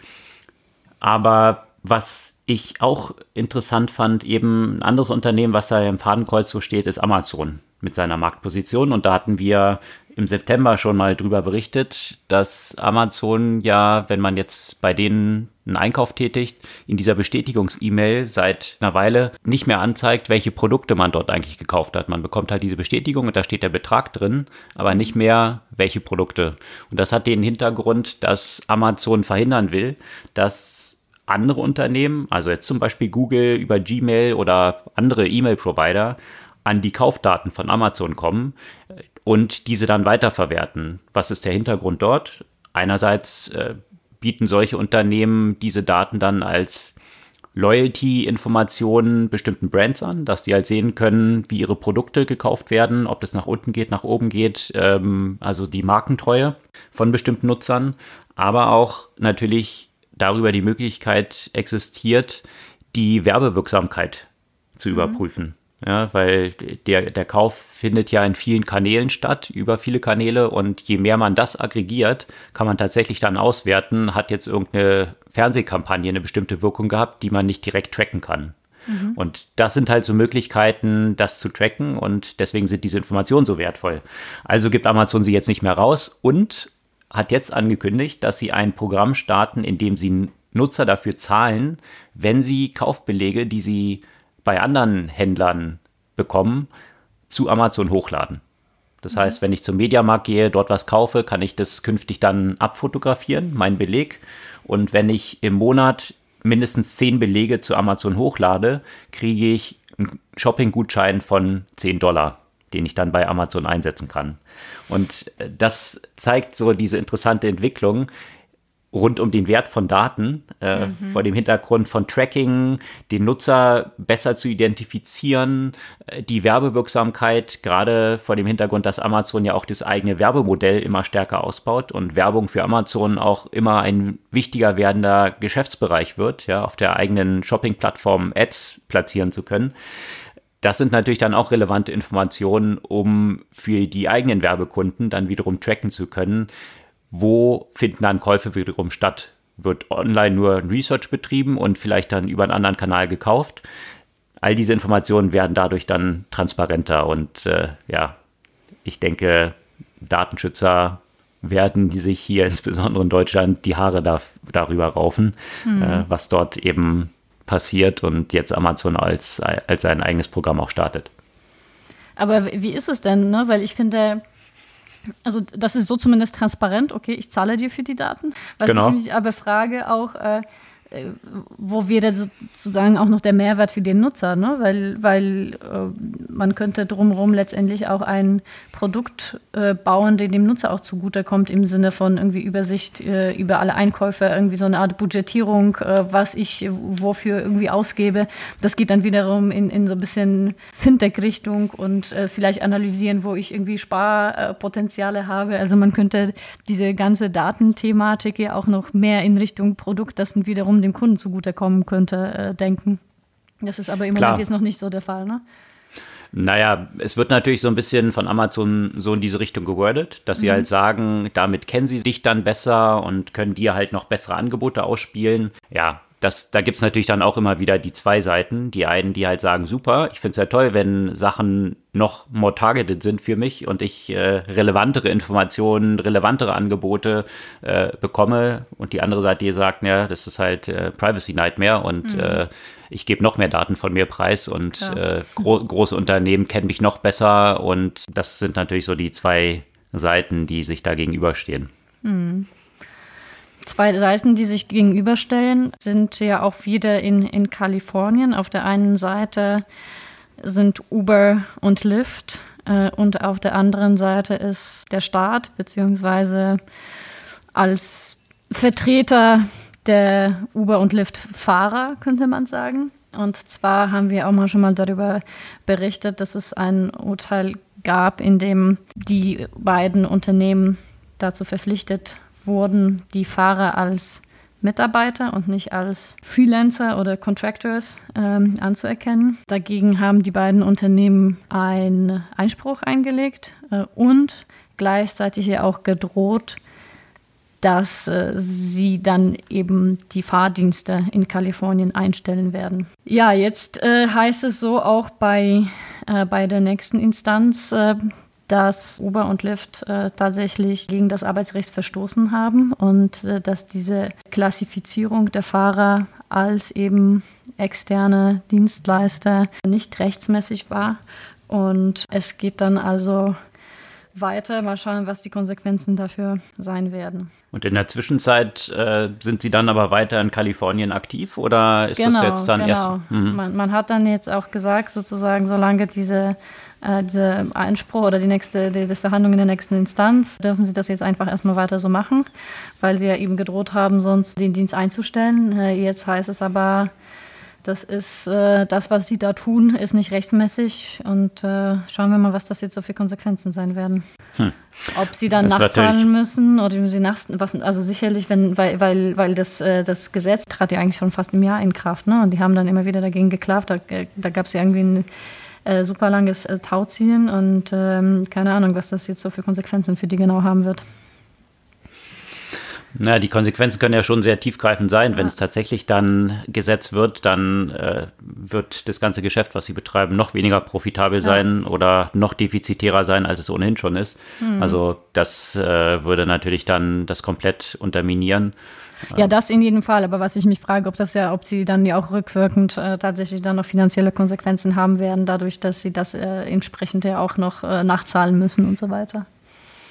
Aber was ich auch interessant fand, eben ein anderes Unternehmen, was da im Fadenkreuz so steht, ist Amazon mit seiner Marktposition. Und da hatten wir im September schon mal drüber berichtet, dass Amazon ja, wenn man jetzt bei denen einen Einkauf tätigt, in dieser Bestätigungs-E-Mail seit einer Weile nicht mehr anzeigt, welche Produkte man dort eigentlich gekauft hat. Man bekommt halt diese Bestätigung und da steht der Betrag drin, aber nicht mehr, welche Produkte. Und das hat den Hintergrund, dass Amazon verhindern will, dass andere Unternehmen, also jetzt zum Beispiel Google über Gmail oder andere E-Mail-Provider, an die Kaufdaten von Amazon kommen und diese dann weiterverwerten. Was ist der Hintergrund dort? Einerseits äh, bieten solche Unternehmen diese Daten dann als Loyalty-Informationen bestimmten Brands an, dass die halt sehen können, wie ihre Produkte gekauft werden, ob das nach unten geht, nach oben geht, ähm, also die Markentreue von bestimmten Nutzern, aber auch natürlich darüber die Möglichkeit existiert, die Werbewirksamkeit zu mhm. überprüfen. Ja, weil der, der Kauf findet ja in vielen Kanälen statt, über viele Kanäle. Und je mehr man das aggregiert, kann man tatsächlich dann auswerten, hat jetzt irgendeine Fernsehkampagne eine bestimmte Wirkung gehabt, die man nicht direkt tracken kann. Mhm. Und das sind halt so Möglichkeiten, das zu tracken. Und deswegen sind diese Informationen so wertvoll. Also gibt Amazon sie jetzt nicht mehr raus und hat jetzt angekündigt, dass sie ein Programm starten, in dem sie Nutzer dafür zahlen, wenn sie Kaufbelege, die sie bei anderen Händlern bekommen, zu Amazon hochladen. Das mhm. heißt, wenn ich zum Mediamarkt gehe, dort was kaufe, kann ich das künftig dann abfotografieren, meinen Beleg. Und wenn ich im Monat mindestens zehn Belege zu Amazon hochlade, kriege ich einen Shopping-Gutschein von 10 Dollar, den ich dann bei Amazon einsetzen kann. Und äh, das zeigt so diese interessante Entwicklung, rund um den Wert von Daten, äh, mhm. vor dem Hintergrund von Tracking, den Nutzer besser zu identifizieren, äh, die Werbewirksamkeit, gerade vor dem Hintergrund, dass Amazon ja auch das eigene Werbemodell immer stärker ausbaut und Werbung für Amazon auch immer ein wichtiger werdender Geschäftsbereich wird, ja, auf der eigenen Shopping-Plattform Ads platzieren zu können. Das sind natürlich dann auch relevante Informationen, um für die eigenen Werbekunden dann wiederum tracken zu können, wo finden dann Käufe wiederum statt? Wird online nur Research betrieben und vielleicht dann über einen anderen Kanal gekauft? All diese Informationen werden dadurch dann transparenter und äh, ja, ich denke, Datenschützer werden die sich hier insbesondere in Deutschland die Haare da, darüber raufen, mhm. äh, was dort eben passiert und jetzt Amazon als, als sein eigenes Programm auch startet. Aber wie ist es denn? Ne? Weil ich finde, also das ist so zumindest transparent, okay, ich zahle dir für die Daten. Was genau. ich mich aber frage auch, äh, wo wäre sozusagen auch noch der Mehrwert für den Nutzer, ne? weil, weil äh, man könnte drumherum letztendlich auch ein Produkt äh, bauen, der dem Nutzer auch zugutekommt, im Sinne von irgendwie Übersicht äh, über alle Einkäufe, irgendwie so eine Art Budgetierung, äh, was ich wofür irgendwie ausgebe. Das geht dann wiederum in, in so ein bisschen Fintech-Richtung und äh, vielleicht analysieren, wo ich irgendwie Sparpotenziale habe. Also man könnte diese ganze Datenthematik ja auch noch mehr in Richtung Produkt, das sind wiederum dem Kunden zugutekommen könnte, äh, denken. Das ist aber im Klar. Moment jetzt noch nicht so der Fall, ne? Naja, es wird natürlich so ein bisschen von Amazon so in diese Richtung gewordet, dass sie mhm. halt sagen, damit kennen sie dich dann besser und können dir halt noch bessere Angebote ausspielen. Ja, das, da gibt es natürlich dann auch immer wieder die zwei Seiten. Die einen, die halt sagen, super, ich finde es ja toll, wenn Sachen noch more targeted sind für mich und ich äh, relevantere Informationen, relevantere Angebote äh, bekomme. Und die andere Seite, die sagt, ja, das ist halt äh, Privacy Nightmare und mhm. Äh, ich gebe noch mehr Daten von mir preis und ja. Äh, gro große Unternehmen kennen mich noch besser. Und das sind natürlich so die zwei Seiten, die sich da gegenüberstehen. Mhm zwei Seiten, die sich gegenüberstellen, sind ja auch wieder in, in Kalifornien. Auf der einen Seite sind Uber und Lyft äh, und auf der anderen Seite ist der Staat, beziehungsweise als Vertreter der Uber- und Lyft-Fahrer, könnte man sagen. Und zwar haben wir auch mal schon mal darüber berichtet, dass es ein Urteil gab, in dem die beiden Unternehmen dazu verpflichtet wurden die Fahrer als Mitarbeiter und nicht als Freelancer oder Contractors ähm, anzuerkennen. Dagegen haben die beiden Unternehmen einen Einspruch eingelegt äh, und gleichzeitig ja auch gedroht, dass äh, sie dann eben die Fahrdienste in Kalifornien einstellen werden. Ja, jetzt äh, heißt es so auch bei, äh, bei der nächsten Instanz, äh, dass Uber und Lyft äh, tatsächlich gegen das Arbeitsrecht verstoßen haben und äh, dass diese Klassifizierung der Fahrer als eben externe Dienstleister nicht rechtsmäßig war. Und es geht dann also weiter. Mal schauen, was die Konsequenzen dafür sein werden. Und in der Zwischenzeit äh, sind Sie dann aber weiter in Kalifornien aktiv oder ist genau, das jetzt dann genau. erst? Mhm. Man, man, hat dann jetzt auch gesagt, sozusagen, solange diese äh, dieser Einspruch oder die nächste, die, die Verhandlung in der nächsten Instanz, dürfen sie das jetzt einfach erstmal weiter so machen, weil sie ja eben gedroht haben, sonst den Dienst einzustellen. Äh, jetzt heißt es aber, das ist äh, das, was sie da tun, ist nicht rechtmäßig und äh, schauen wir mal, was das jetzt so für Konsequenzen sein werden. Hm. Ob sie dann das nachzahlen müssen oder sie nach, was, also sicherlich, wenn, weil, weil, weil das, äh, das Gesetz trat ja eigentlich schon fast im Jahr in Kraft, ne? Und die haben dann immer wieder dagegen geklagt. Da, äh, da gab es ja irgendwie ein äh, super langes äh, Tauziehen und ähm, keine Ahnung, was das jetzt so für Konsequenzen für die genau haben wird. Na, die Konsequenzen können ja schon sehr tiefgreifend sein. Wenn es tatsächlich dann gesetzt wird, dann äh, wird das ganze Geschäft, was sie betreiben, noch weniger profitabel ja. sein oder noch defizitärer sein, als es ohnehin schon ist. Mhm. Also das äh, würde natürlich dann das komplett unterminieren. Ja, das in jedem Fall. Aber was ich mich frage, ob das ja, ob sie dann ja auch rückwirkend äh, tatsächlich dann noch finanzielle Konsequenzen haben werden, dadurch, dass sie das äh, entsprechend ja auch noch äh, nachzahlen müssen und so weiter.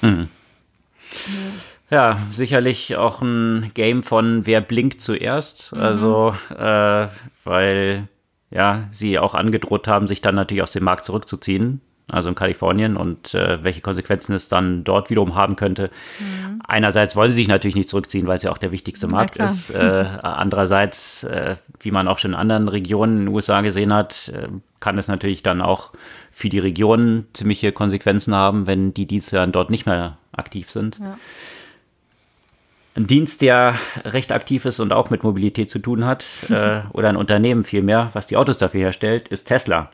Mhm. Ja. Ja. sicherlich auch ein Game von wer blinkt zuerst. Mhm. Also, äh, weil ja, sie auch angedroht haben, sich dann natürlich aus dem Markt zurückzuziehen also in Kalifornien und äh, welche Konsequenzen es dann dort wiederum haben könnte. Mhm. Einerseits wollen sie sich natürlich nicht zurückziehen, weil es ja auch der wichtigste Markt ist. Äh, andererseits, äh, wie man auch schon in anderen Regionen in den USA gesehen hat, äh, kann es natürlich dann auch für die Region ziemliche Konsequenzen haben, wenn die Dienste dann dort nicht mehr aktiv sind. Ja. Ein Dienst, der recht aktiv ist und auch mit Mobilität zu tun hat, äh, oder ein Unternehmen vielmehr, was die Autos dafür herstellt, ist Tesla.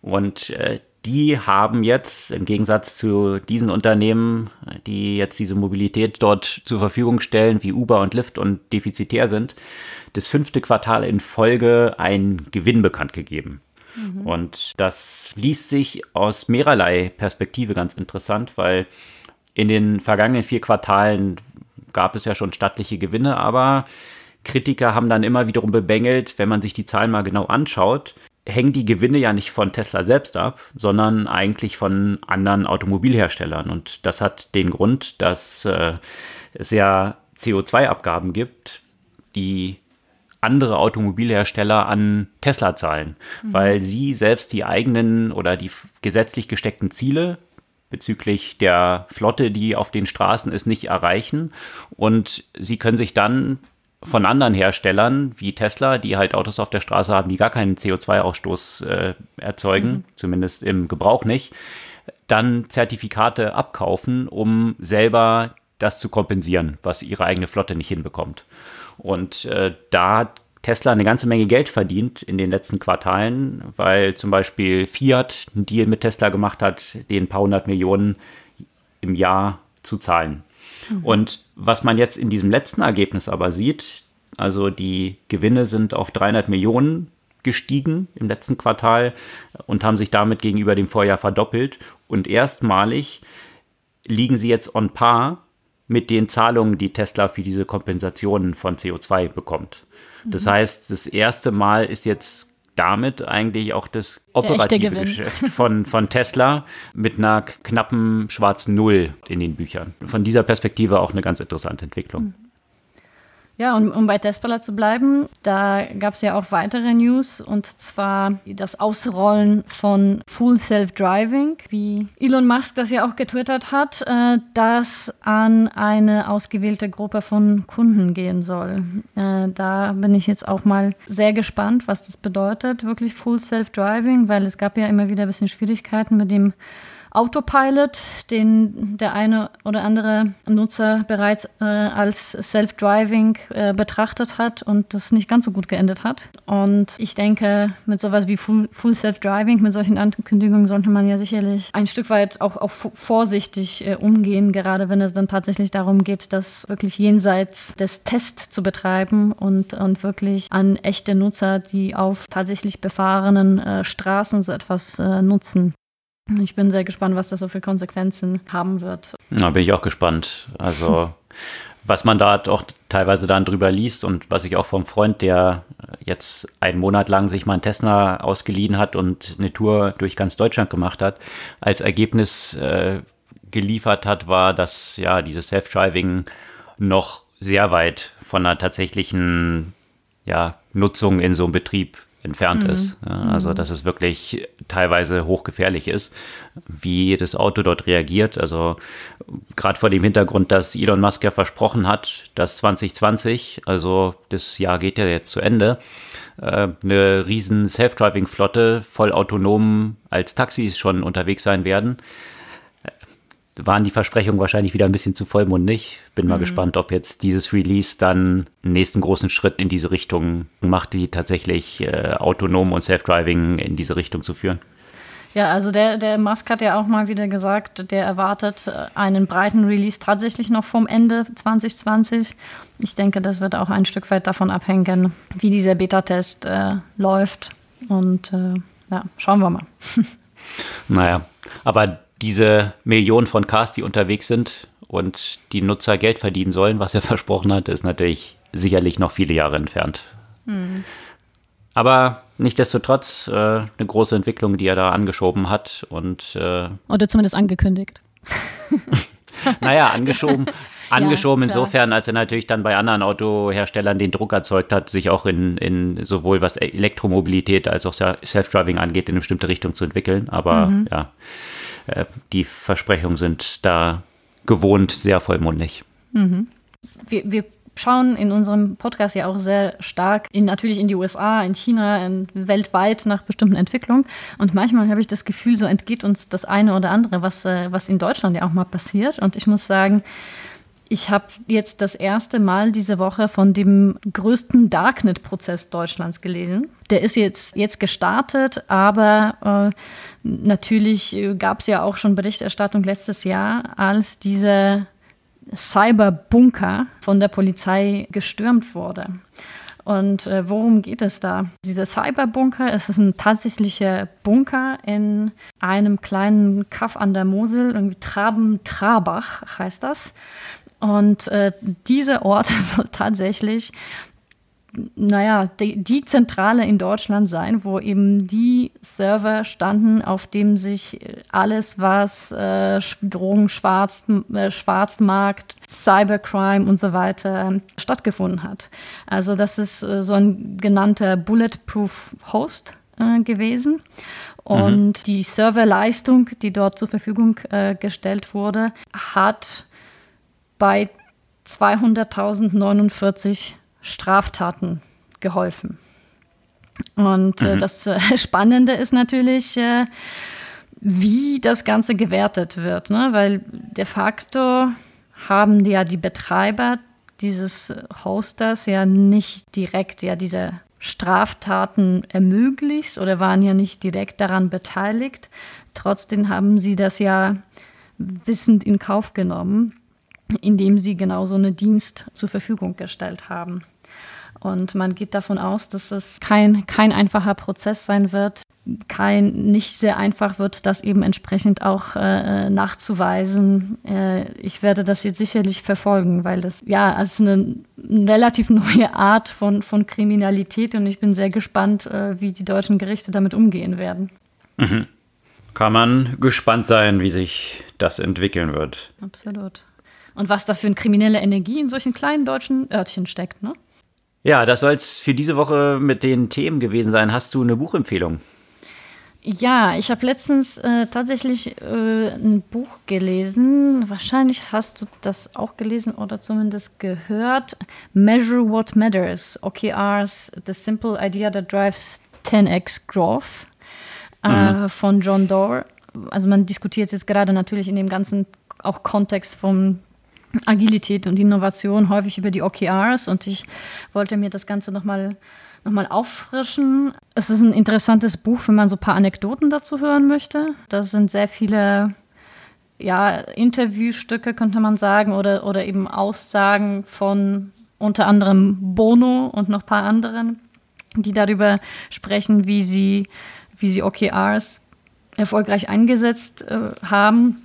Und äh, die haben jetzt im Gegensatz zu diesen Unternehmen, die jetzt diese Mobilität dort zur Verfügung stellen, wie Uber und Lyft und defizitär sind, das fünfte Quartal in Folge einen Gewinn bekannt gegeben. Mhm. Und das liest sich aus mehrerlei Perspektive ganz interessant, weil in den vergangenen vier Quartalen gab es ja schon stattliche Gewinne, aber Kritiker haben dann immer wiederum bemängelt, wenn man sich die Zahlen mal genau anschaut, hängen die Gewinne ja nicht von Tesla selbst ab, sondern eigentlich von anderen Automobilherstellern. Und das hat den Grund, dass äh, es ja CO2-Abgaben gibt, die andere Automobilhersteller an Tesla zahlen, mhm. weil sie selbst die eigenen oder die gesetzlich gesteckten Ziele bezüglich der Flotte, die auf den Straßen ist, nicht erreichen. Und sie können sich dann von anderen Herstellern wie Tesla, die halt Autos auf der Straße haben, die gar keinen CO2-Ausstoß äh, erzeugen, mhm. zumindest im Gebrauch nicht, dann Zertifikate abkaufen, um selber das zu kompensieren, was ihre eigene Flotte nicht hinbekommt. Und äh, da hat Tesla eine ganze Menge Geld verdient in den letzten Quartalen, weil zum Beispiel Fiat einen Deal mit Tesla gemacht hat, den ein paar hundert Millionen im Jahr zu zahlen. Mhm. Und was man jetzt in diesem letzten Ergebnis aber sieht, also die Gewinne sind auf 300 Millionen gestiegen im letzten Quartal und haben sich damit gegenüber dem Vorjahr verdoppelt. Und erstmalig liegen sie jetzt on par mit den Zahlungen, die Tesla für diese Kompensationen von CO2 bekommt. Das mhm. heißt, das erste Mal ist jetzt damit eigentlich auch das operative Geschäft von, von Tesla mit einer knappen schwarzen Null in den Büchern. Von dieser Perspektive auch eine ganz interessante Entwicklung. Mhm. Ja, und um bei Tesla zu bleiben, da gab es ja auch weitere News und zwar das Ausrollen von Full Self-Driving, wie Elon Musk das ja auch getwittert hat, äh, das an eine ausgewählte Gruppe von Kunden gehen soll. Äh, da bin ich jetzt auch mal sehr gespannt, was das bedeutet, wirklich Full Self-Driving, weil es gab ja immer wieder ein bisschen Schwierigkeiten mit dem Autopilot, den der eine oder andere Nutzer bereits äh, als Self-Driving äh, betrachtet hat und das nicht ganz so gut geendet hat. Und ich denke, mit sowas wie Full, Full Self-Driving, mit solchen Ankündigungen sollte man ja sicherlich ein Stück weit auch, auch vorsichtig äh, umgehen, gerade wenn es dann tatsächlich darum geht, das wirklich jenseits des Tests zu betreiben und, und wirklich an echte Nutzer, die auf tatsächlich befahrenen äh, Straßen so etwas äh, nutzen. Ich bin sehr gespannt, was das so für Konsequenzen haben wird. Da bin ich auch gespannt. Also, was man da auch teilweise dann drüber liest und was ich auch vom Freund, der jetzt einen Monat lang sich mal einen Tesla ausgeliehen hat und eine Tour durch ganz Deutschland gemacht hat, als Ergebnis äh, geliefert hat, war, dass ja dieses Self-Driving noch sehr weit von einer tatsächlichen ja, Nutzung in so einem Betrieb entfernt mhm. ist. Also, mhm. dass es wirklich teilweise hochgefährlich ist, wie das Auto dort reagiert. Also, gerade vor dem Hintergrund, dass Elon Musk ja versprochen hat, dass 2020, also das Jahr geht ja jetzt zu Ende, äh, eine riesen Self-Driving-Flotte voll autonom als Taxis schon unterwegs sein werden waren die Versprechungen wahrscheinlich wieder ein bisschen zu vollmundig. Bin mal mhm. gespannt, ob jetzt dieses Release dann einen nächsten großen Schritt in diese Richtung macht, die tatsächlich äh, autonom und Self-Driving in diese Richtung zu führen. Ja, also der, der Musk hat ja auch mal wieder gesagt, der erwartet äh, einen breiten Release tatsächlich noch vom Ende 2020. Ich denke, das wird auch ein Stück weit davon abhängen, wie dieser Beta-Test äh, läuft. Und äh, ja, schauen wir mal. naja, aber diese Millionen von Cars, die unterwegs sind und die Nutzer Geld verdienen sollen, was er versprochen hat, ist natürlich sicherlich noch viele Jahre entfernt. Mhm. Aber nichtdestotrotz äh, eine große Entwicklung, die er da angeschoben hat und äh, oder zumindest angekündigt. naja, angeschoben, angeschoben ja, insofern, als er natürlich dann bei anderen Autoherstellern den Druck erzeugt hat, sich auch in, in sowohl was Elektromobilität als auch Self-Driving angeht, in eine bestimmte Richtung zu entwickeln. Aber mhm. ja, die Versprechungen sind da gewohnt sehr vollmundig. Mhm. Wir, wir schauen in unserem Podcast ja auch sehr stark in, natürlich in die USA, in China, in, weltweit nach bestimmten Entwicklungen. Und manchmal habe ich das Gefühl, so entgeht uns das eine oder andere, was, äh, was in Deutschland ja auch mal passiert. Und ich muss sagen, ich habe jetzt das erste Mal diese Woche von dem größten Darknet-Prozess Deutschlands gelesen. Der ist jetzt, jetzt gestartet, aber äh, natürlich gab es ja auch schon Berichterstattung letztes Jahr, als dieser Cyberbunker von der Polizei gestürmt wurde. Und äh, worum geht es da? Dieser Cyberbunker, es ist ein tatsächlicher Bunker in einem kleinen Kaff an der Mosel, irgendwie Traben-Trabach heißt das. Und äh, dieser Ort soll tatsächlich, naja, die, die, Zentrale in Deutschland sein, wo eben die Server standen, auf dem sich alles, was äh, Drogen, Schwarz, äh, Schwarzmarkt, Cybercrime und so weiter stattgefunden hat. Also das ist äh, so ein genannter Bulletproof Host äh, gewesen. Und mhm. die Serverleistung, die dort zur Verfügung äh, gestellt wurde, hat bei 200.049 Straftaten geholfen. Und äh, mhm. das äh, Spannende ist natürlich, äh, wie das Ganze gewertet wird, ne? weil de facto haben ja die Betreiber dieses Hosters ja nicht direkt ja diese Straftaten ermöglicht oder waren ja nicht direkt daran beteiligt. Trotzdem haben sie das ja wissend in Kauf genommen, indem sie genau so einen Dienst zur Verfügung gestellt haben. Und man geht davon aus, dass es kein, kein einfacher Prozess sein wird, kein nicht sehr einfach wird, das eben entsprechend auch äh, nachzuweisen. Äh, ich werde das jetzt sicherlich verfolgen, weil das ja als eine, eine relativ neue Art von, von Kriminalität und ich bin sehr gespannt, äh, wie die deutschen Gerichte damit umgehen werden. Mhm. Kann man gespannt sein, wie sich das entwickeln wird. Absolut. Und was da für eine kriminelle Energie in solchen kleinen deutschen Örtchen steckt, ne? Ja, das soll es für diese Woche mit den Themen gewesen sein. Hast du eine Buchempfehlung? Ja, ich habe letztens äh, tatsächlich äh, ein Buch gelesen. Wahrscheinlich hast du das auch gelesen oder zumindest gehört. Measure What Matters, OKRs, The Simple Idea That Drives 10x Growth äh, mhm. von John Doerr. Also man diskutiert jetzt gerade natürlich in dem ganzen auch Kontext vom Agilität und Innovation häufig über die OKRs und ich wollte mir das Ganze nochmal noch mal auffrischen. Es ist ein interessantes Buch, wenn man so ein paar Anekdoten dazu hören möchte. Da sind sehr viele ja, Interviewstücke, könnte man sagen, oder, oder eben Aussagen von unter anderem Bono und noch ein paar anderen, die darüber sprechen, wie sie, wie sie OKRs erfolgreich eingesetzt äh, haben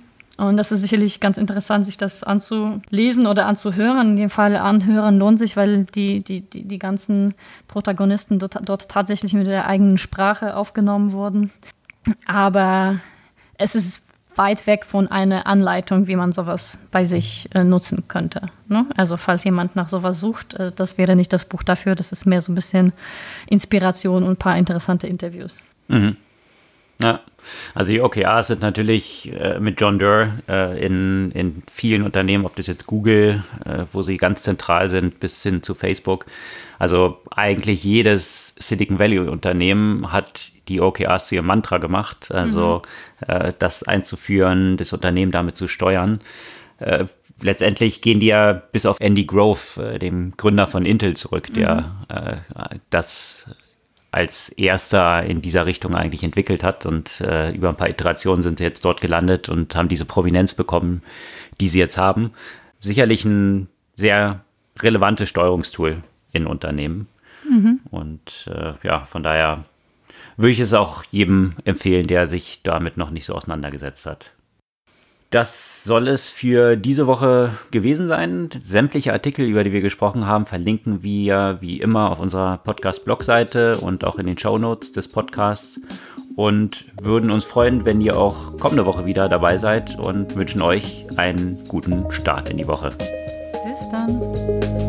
und das ist sicherlich ganz interessant, sich das anzulesen oder anzuhören. In dem Fall anhören lohnt sich, weil die, die, die, die ganzen Protagonisten dort, dort tatsächlich mit der eigenen Sprache aufgenommen wurden. Aber es ist weit weg von einer Anleitung, wie man sowas bei sich äh, nutzen könnte. Ne? Also falls jemand nach sowas sucht, äh, das wäre nicht das Buch dafür. Das ist mehr so ein bisschen Inspiration und ein paar interessante Interviews. Mhm. Ja, also die OKRs sind natürlich äh, mit John Doerr äh, in, in vielen Unternehmen, ob das jetzt Google, äh, wo sie ganz zentral sind, bis hin zu Facebook. Also eigentlich jedes Silicon Valley Unternehmen hat die OKRs zu ihrem Mantra gemacht, also mhm. Äh, das einzuführen, das Unternehmen damit zu steuern. Äh, letztendlich gehen die ja bis auf Andy Grove, äh, dem Gründer von Intel, zurück, der mhm. das als erster in dieser Richtung eigentlich entwickelt hat. Und äh, über ein paar Iterationen sind sie jetzt dort gelandet und haben diese Prominenz bekommen, die sie jetzt haben. Sicherlich ein sehr relevantes Steuerungstool in Unternehmen. Mhm. Und äh, ja, von daher würde ich es auch jedem empfehlen, der sich damit noch nicht so auseinandergesetzt hat. Das soll es für diese Woche gewesen sein. Sämtliche Artikel, über die wir gesprochen haben, verlinken wir wie immer auf unserer Podcast-Blogseite und auch in den Show Notes des Podcasts. Und würden uns freuen, wenn ihr auch kommende Woche wieder dabei seid und wünschen euch einen guten Start in die Woche. Bis dann.